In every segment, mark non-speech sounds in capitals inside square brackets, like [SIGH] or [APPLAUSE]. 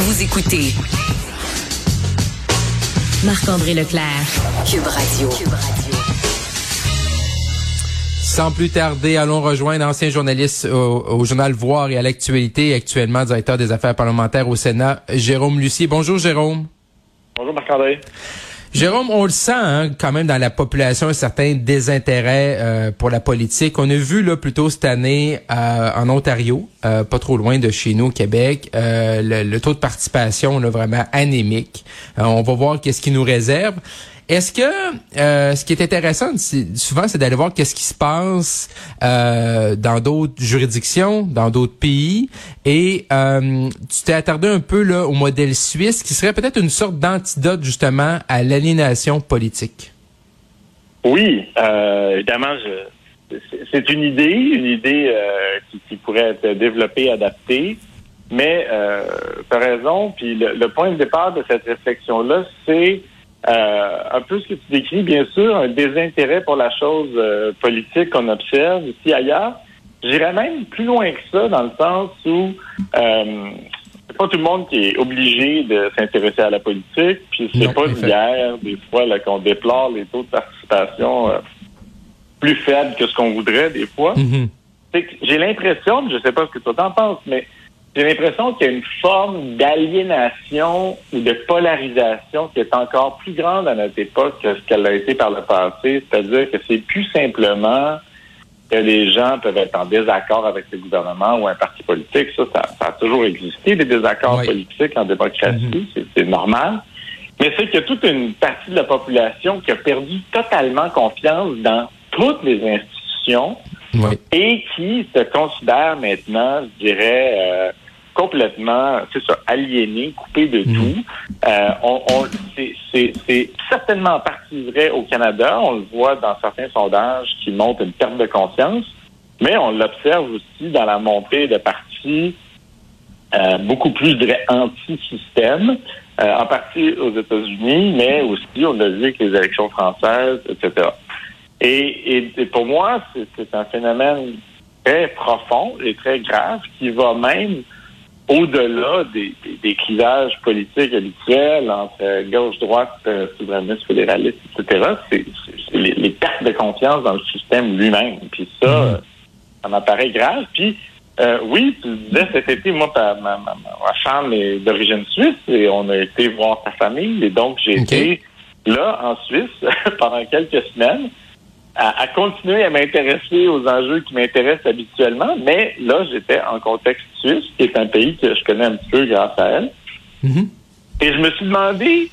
Vous écoutez Marc-André Leclerc, Cube Radio. Sans plus tarder, allons rejoindre ancien journaliste au, au journal Voir et à l'actualité, actuellement directeur des affaires parlementaires au Sénat, Jérôme Lucier. Bonjour Jérôme. Bonjour Marc-André. Jérôme, on le sent hein, quand même dans la population un certain désintérêt euh, pour la politique. On a vu là plutôt cette année euh, en Ontario, euh, pas trop loin de chez nous au Québec, le, le, taux de participation là, vraiment anémique. on va voir qu'est-ce qui nous réserve. Est-ce que euh, ce qui est intéressant souvent, c'est d'aller voir qu'est-ce qui se passe euh, dans d'autres juridictions, dans d'autres pays, et euh, tu t'es attardé un peu là au modèle suisse, qui serait peut-être une sorte d'antidote justement à l'aliénation politique. Oui, évidemment, c'est une idée, une idée qui, pourrait être développée, adaptée. Mais euh, tu as raison, puis le point de départ de cette réflexion-là, c'est euh, un peu ce que tu décris, bien sûr, un désintérêt pour la chose euh, politique qu'on observe ici ailleurs. J'irais même plus loin que ça, dans le sens où euh, c'est pas tout le monde qui est obligé de s'intéresser à la politique, puis c'est pas d'hier, des fois, là, qu'on déplore les taux de participation euh, plus faibles que ce qu'on voudrait, des fois. Mm-hmm. J'ai l'impression, je sais pas ce que toi t'en penses, mais j'ai l'impression qu'il y a une forme d'aliénation ou de polarisation qui est encore plus grande à notre époque que ce qu'elle a été par le passé. C'est-à-dire que c'est plus simplement que les gens peuvent être en désaccord avec le gouvernement ou un parti politique. Ça, ça, a toujours existé, des désaccords politiques en démocratie. Mm-hmm. C'est normal. Mais c'est qu'il y a toute une partie de la population qui a perdu totalement confiance dans toutes les institutions et qui se considère maintenant, je dirais, euh, complètement, c'est ça, aliéné, coupé de mhm. tout. Euh, on, on c'est certainement en partie vrai au Canada. On le voit dans certains sondages qui montrent une perte de confiance, mais on l'observe aussi dans la montée de partis euh, beaucoup plus anti-système, euh, en partie aux États-Unis, mais aussi on l'a vu avec les élections françaises, etc. Et, et pour moi, c'est un phénomène très profond et très grave qui va même au-delà des, des, clivages politiques habituels entre gauche-droite, euh, souverainiste, fédéraliste, etc., c'est les, pertes de confiance dans le système lui-même. Puis ça, mm-hmm. ça m'apparaît grave. Puis euh, oui, tu disais cet été, moi, ma, ma, ma, femme est d'origine suisse et on a été voir sa famille. Et donc, j'ai été là, en Suisse, [LAUGHS] pendant quelques semaines à, continuer à m'intéresser aux enjeux qui m'intéressent habituellement, mais là, j'étais en contexte suisse, qui est un pays que je connais un petit peu grâce à elle. Mm-hmm. Et je me suis demandé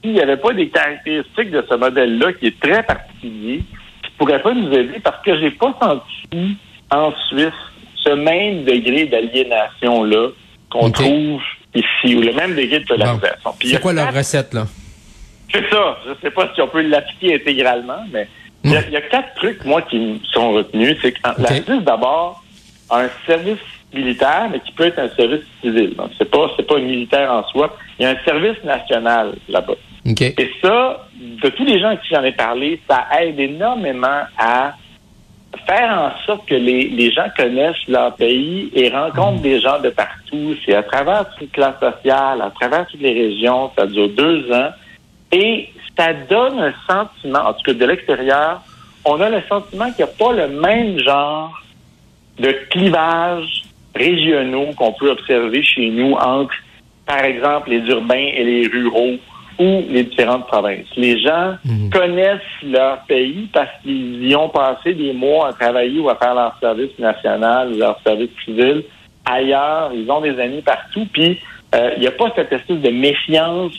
s'il n'y avait pas des caractéristiques de ce modèle-là qui est très particulier, qui pourraient pas nous aider parce que j'ai pas senti en Suisse ce même degré d'aliénation-là qu'on trouve ici, ou le même degré de polarisation. C'est quoi leur recette, là? C'est ça. Je sais pas si on peut l'appliquer intégralement, mais il y, a, quatre trucs, moi, qui me sont retenus. C'est que la Suisse, d'abord, a un service militaire, mais qui peut être un service civil. Donc, c'est pas, c'est pas un militaire en soi. Il y a un service national là-bas. Et ça, de tous les gens à qui j'en ai parlé, ça aide énormément à faire en sorte que les, les gens connaissent leur pays et rencontrent des gens de partout. C'est à travers toutes les classes sociales, à travers toutes les régions. Ça dure deux ans. Et ça donne un sentiment, en tout cas de l'extérieur, on a le sentiment qu'il n'y a pas le même genre de clivage régionaux qu'on peut observer chez nous entre, par exemple, les urbains et les ruraux ou les différentes provinces. Les gens mhm. connaissent leur pays parce qu'ils y ont passé des mois à travailler ou à faire leur service national ou leur service civil ailleurs. Ils ont des amis partout. Puis, euh, il n'y a pas cette espèce de méfiance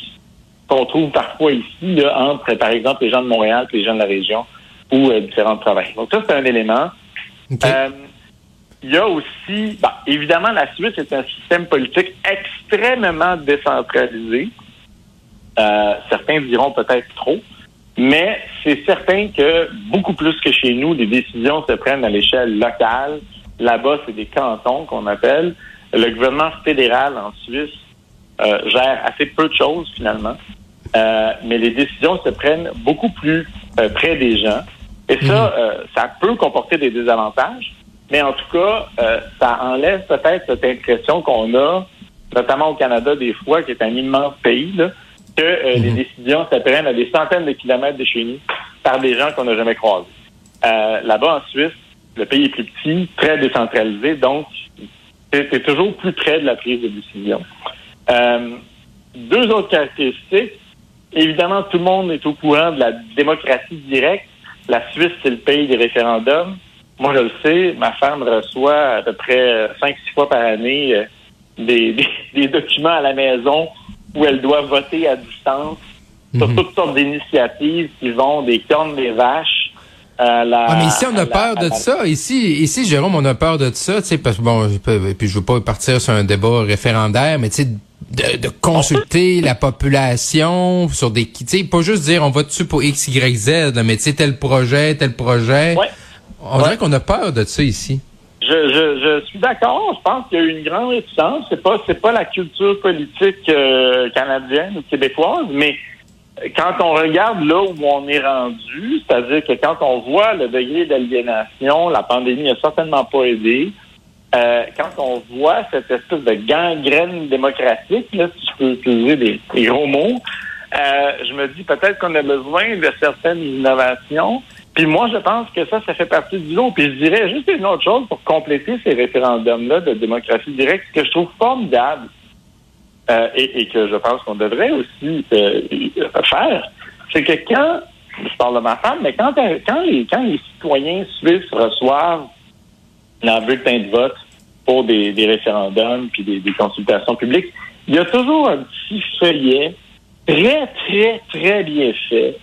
qu'on trouve parfois ici entre, par exemple, les gens de Montréal et les gens de la région ou euh, différentes provinces. Donc ça, c'est un élément. Euh, il y a aussi, bah, évidemment, la Suisse est un système politique extrêmement décentralisé. Euh, certains diront peut-être trop, mais c'est certain que beaucoup plus que chez nous, les décisions se prennent à l'échelle locale. Là-bas, c'est des cantons qu'on appelle. Le gouvernement fédéral en Suisse gère assez peu de choses finalement. Euh, mais les décisions se prennent beaucoup plus euh, près des gens. Et ça, mhm. euh, ça peut comporter des désavantages, mais en tout cas, ça enlève peut-être cette impression qu'on a notamment au Canada des fois, qui est un immense pays, là, que euh, les mhm. décisions s'apprennent à des centaines de kilomètres de chez nous par des gens qu'on n'a jamais croisés. Euh, là-bas en Suisse, le pays est plus petit, très décentralisé, donc c'est toujours plus près de la prise de décision. Euh, deux autres caractéristiques. Évidemment, tout le monde est au courant de la démocratie directe. La Suisse, c'est le pays des référendums. Moi, je le sais, ma femme reçoit à peu près cinq, six fois par année euh, [LAUGHS] des, des, documents à la maison où elle doit voter à distance sur mhm. toutes sortes d'initiatives qui vont des cornes des vaches ah, mais ici, on a peur de ça. Ici, ici, Jérôme, on a peur de ça, tu sais, parce que bon, je, puis je veux pas partir sur un débat référendaire, mais tu sais, de, de, consulter la population sur des, tu sais, pas juste dire on va dessus pour X, Y, Z, mais tu sais, tel projet, tel projet. Ouais. On dirait qu'on a peur de ça ici. Je, je, je suis d'accord. Je pense qu'il y a eu une grande réticence. C'est pas, c'est pas la culture politique euh, canadienne ou québécoise, mais quand on regarde là où on est rendu, c'est-à-dire que quand on voit le degré d'aliénation, la pandémie n'a certainement pas aidé. Euh, quand on voit cette espèce de gangrène démocratique, là, si je peux utiliser des, gros mots, euh, je me dis peut-être qu'on a besoin de certaines innovations. Puis moi, je pense que ça, ça fait partie du lot. Puis je dirais juste une autre chose pour compléter ces référendums-là de démocratie directe, que je trouve formidable euh, et, que je pense qu'on devrait aussi euh, faire, c'est que quand, je parle de ma femme, mais quand, quand, les, quand les citoyens suisses reçoivent leur bulletin de vote pour des, référendums puis des, consultations publiques, il y a toujours un petit feuillet très, très, très bien fait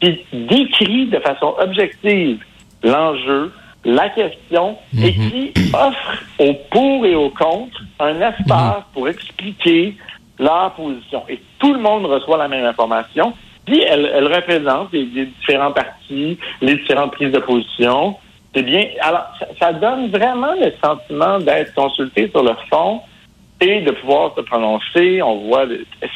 qui décrit de façon objective l'enjeu, la question et mhm. qui offre au pour et au contre un espace mhm. pour expliquer leur position. Et tout le monde reçoit la même information. Puis elle, elle représente les, différents partis, les différentes prises de position. C'est bien. Alors, ça, donne vraiment le sentiment d'être consulté sur le fond et de pouvoir se prononcer. On voit,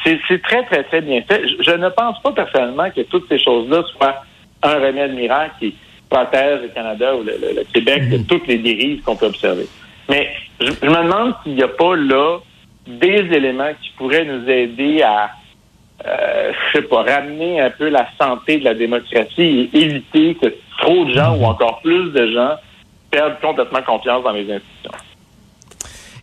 c'est très très très bien fait. Je, ne pense pas personnellement que toutes ces choses-là soient un remède miracle qui protège le Canada ou le, Québec de mm-hmm. toutes les dérives qu'on peut observer. Mais je, je me demande s'il n'y a pas là des éléments qui pourraient nous aider à, euh, je sais pas, ramener un peu la santé de la démocratie et éviter que trop de gens ou encore plus de gens perdent complètement confiance dans les institutions.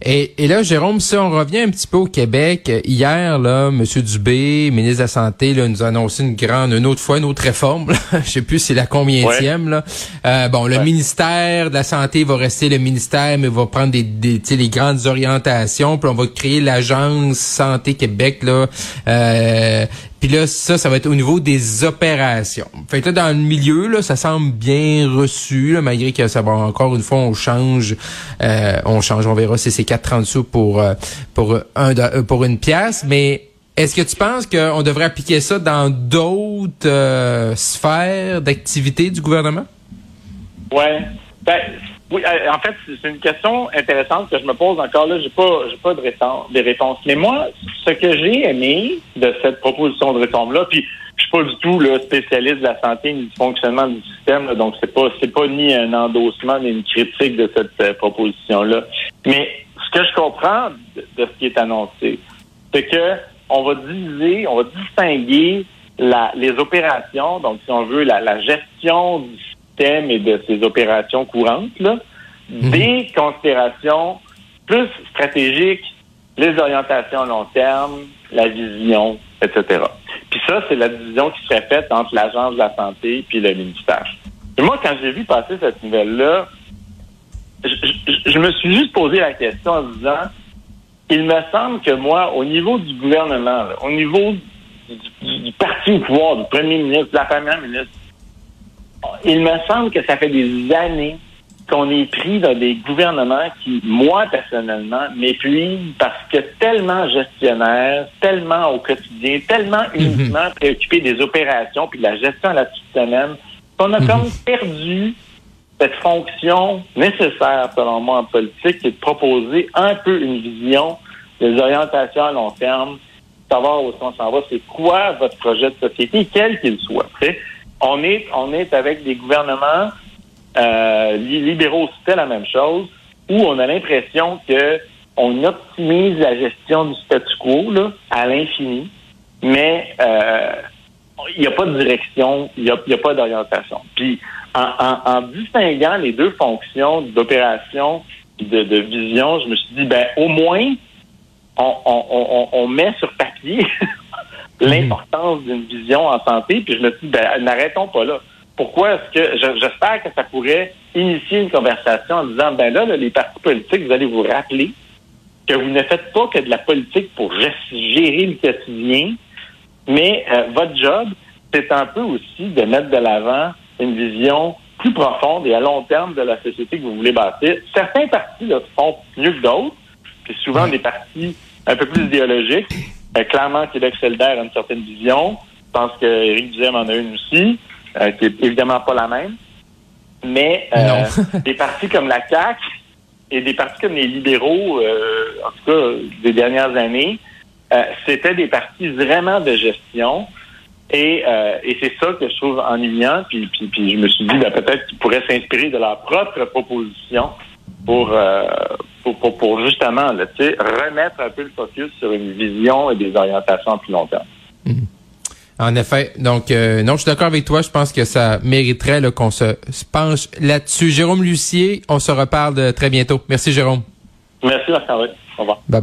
Et, et, là, Jérôme, si on revient un petit peu au Québec, hier, là, M. Dubé, ministre de la Santé, là, nous a annoncé une grande, une autre fois, une autre réforme. [LAUGHS] Je sais plus c'est la combienième. Là. Euh, bon, le ministère de la Santé va rester le ministère, mais va prendre des, des les grandes orientations. Puis on va créer l'agence Santé Québec, là, euh, puis là, ça, ça va être au niveau des opérations. Fait que là, dans le milieu, là, ça semble bien reçu, malgré que ça va encore une fois, on change, euh, on change, on verra si c'est 4,30 sous pour euh, pour un euh, pour une pièce, mais est-ce que tu penses qu'on devrait appliquer ça dans d'autres sphères d'activité du gouvernement? Ouais. Ben, oui, euh, en fait, c'est une question intéressante que je me pose encore là. J'ai pas, j'ai pas de réponse, réponses. Mais moi, ce que j'ai aimé de cette proposition de réforme-là, puis je suis pas du tout le spécialiste de la santé ni du fonctionnement du système, donc c'est pas, c'est pas ni un endossement ni une critique de cette euh, proposition-là. Mais ce que je comprends de, ce qui est annoncé, c'est que on va diviser, on va distinguer la, les opérations, donc si on veut la, la gestion du et de ses opérations courantes, là, mhm. des considérations plus stratégiques, les orientations à long terme, la vision, etc. Puis ça, c'est la division qui serait faite entre l'Agence de la santé puis le ministère. Et moi, quand j'ai vu passer cette nouvelle-là, je, me suis juste posé la question en disant, il me semble que moi, au niveau du gouvernement, au niveau du, du, parti au pouvoir, du premier ministre, de la première ministre, il me semble que ça fait des années qu'on est pris dans des gouvernements qui, moi personnellement, m'épuisent parce que tellement gestionnaires, tellement au quotidien, tellement mhm. uniquement préoccupés des opérations puis de la gestion à la petite semaine, qu'on a mhm. comme perdu cette fonction nécessaire, selon moi, en politique, qui est de proposer un peu une vision des orientations à long terme, savoir où on s'en va, c'est quoi votre projet de société, quel qu'il soit on est, on est avec des gouvernements euh, libéraux, c'était la même chose, où on a l'impression que on optimise la gestion du statu quo là, à l'infini, mais euh, il n'y a pas de direction, il n'y a, a, pas d'orientation. Puis en, en, en, distinguant les deux fonctions d'opération et de, de, vision, je me suis dit, ben au moins, on, on, on met sur papier [LAUGHS] l'importance d'une vision en santé, puis je me suis dit, ben n'arrêtons pas là. Pourquoi est-ce que j'espère que ça pourrait initier une conversation en disant ben là, là, les partis politiques, vous allez vous rappeler que vous ne faites pas que de la politique pour gérer le quotidien, mais euh, votre job, c'est un peu aussi de mettre de l'avant une vision plus profonde et à long terme de la société que vous voulez bâtir. Certains partis le font mieux que d'autres, puis souvent des partis un peu plus idéologiques. Euh, clairement, Québec solidaire a une certaine vision. Je pense qu'Éric Duhem en a une aussi, euh, qui est évidemment pas la même. Mais euh, [LAUGHS] des partis comme la CAQ et des partis comme les libéraux, en tout cas des dernières années, c'était des partis vraiment de gestion. Et, et c'est ça que je trouve ennuyant. Puis, puis, puis je me suis dit, ben, peut-être qu'ils pourraient s'inspirer de leur propre proposition pour, euh, pour, pour, pour, justement là, remettre un peu le focus sur une vision et des orientations à plus long terme. Mhm. En effet. Donc, euh, non, je suis d'accord avec toi. Je pense que ça mériterait qu'on se, se, penche là-dessus. Jérôme Lucier, on se reparle de très bientôt. Merci, Jérôme. Merci, Marc-André. Au revoir. Bye